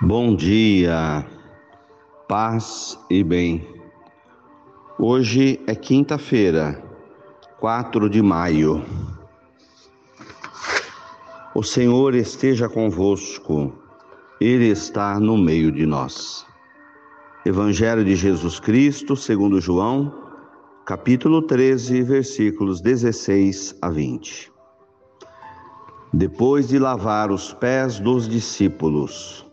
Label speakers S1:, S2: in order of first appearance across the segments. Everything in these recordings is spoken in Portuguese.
S1: Bom dia, paz e bem. Hoje é quinta-feira, 4 de maio. O Senhor esteja convosco, Ele está no meio de nós. Evangelho de Jesus Cristo, segundo João, capítulo 13, versículos 16 a 20. Depois de lavar os pés dos discípulos,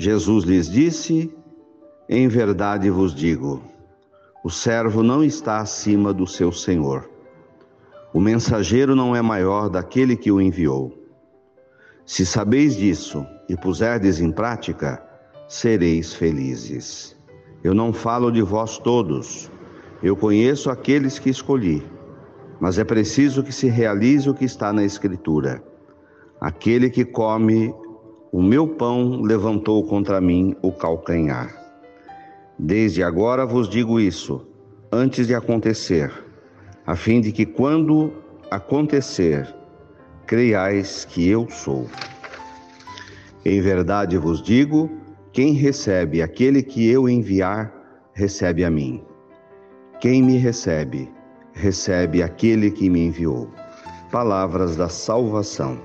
S1: Jesus lhes disse: Em verdade vos digo, o servo não está acima do seu senhor. O mensageiro não é maior daquele que o enviou. Se sabeis disso e puserdes em prática, sereis felizes. Eu não falo de vós todos, eu conheço aqueles que escolhi, mas é preciso que se realize o que está na Escritura. Aquele que come o meu pão levantou contra mim o calcanhar. Desde agora vos digo isso, antes de acontecer, a fim de que quando acontecer, creiais que eu sou. Em verdade vos digo: quem recebe aquele que eu enviar, recebe a mim. Quem me recebe, recebe aquele que me enviou. Palavras da salvação.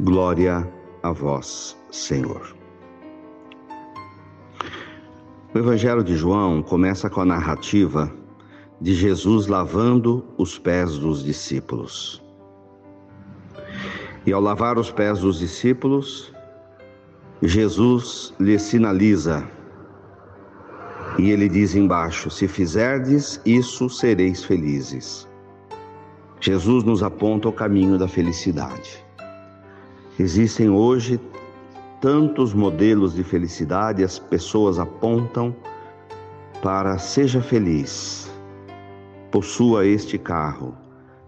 S1: Glória a a vós, Senhor. O Evangelho de João começa com a narrativa de Jesus lavando os pés dos discípulos. E ao lavar os pés dos discípulos, Jesus lhes sinaliza e ele diz embaixo: Se fizerdes isso, sereis felizes. Jesus nos aponta o caminho da felicidade. Existem hoje tantos modelos de felicidade, as pessoas apontam para seja feliz, possua este carro,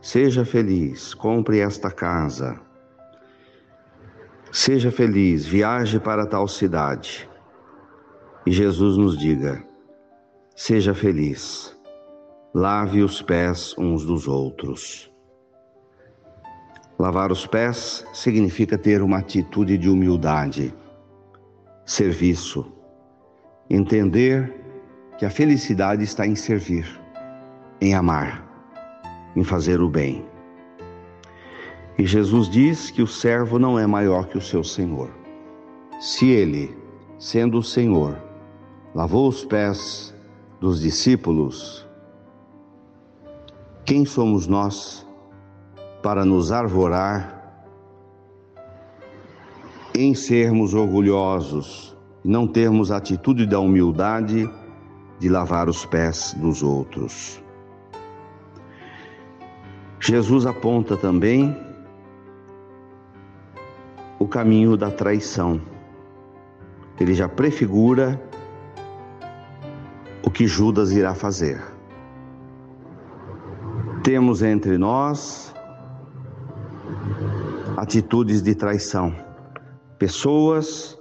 S1: seja feliz, compre esta casa, seja feliz, viaje para tal cidade. E Jesus nos diga: seja feliz, lave os pés uns dos outros. Lavar os pés significa ter uma atitude de humildade, serviço, entender que a felicidade está em servir, em amar, em fazer o bem. E Jesus diz que o servo não é maior que o seu senhor. Se ele, sendo o Senhor, lavou os pés dos discípulos, quem somos nós para nos arvorar em sermos orgulhosos e não termos a atitude da humildade de lavar os pés dos outros. Jesus aponta também o caminho da traição. Ele já prefigura o que Judas irá fazer. Temos entre nós atitudes de traição, pessoas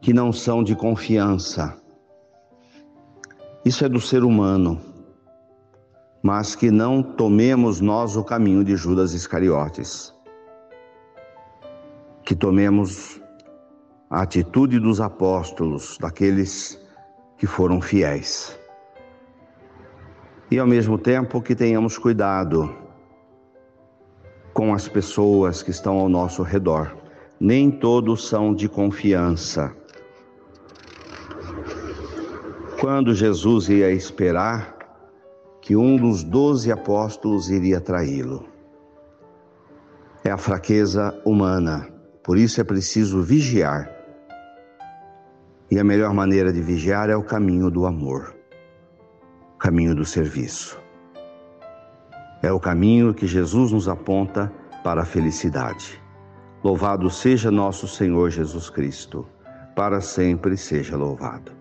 S1: que não são de confiança. Isso é do ser humano, mas que não tomemos nós o caminho de Judas Iscariotes. Que tomemos a atitude dos apóstolos, daqueles que foram fiéis. E ao mesmo tempo que tenhamos cuidado com as pessoas que estão ao nosso redor. Nem todos são de confiança. Quando Jesus ia esperar que um dos doze apóstolos iria traí-lo. É a fraqueza humana, por isso é preciso vigiar. E a melhor maneira de vigiar é o caminho do amor, o caminho do serviço. É o caminho que Jesus nos aponta para a felicidade. Louvado seja nosso Senhor Jesus Cristo, para sempre seja louvado.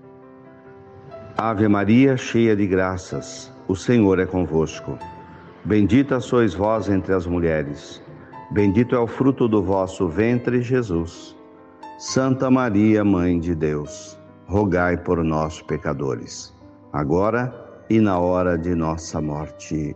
S1: Ave Maria, cheia de graças, o Senhor é convosco. Bendita sois vós entre as mulheres, bendito é o fruto do vosso ventre, Jesus. Santa Maria, Mãe de Deus, rogai por nós, pecadores, agora e na hora de nossa morte.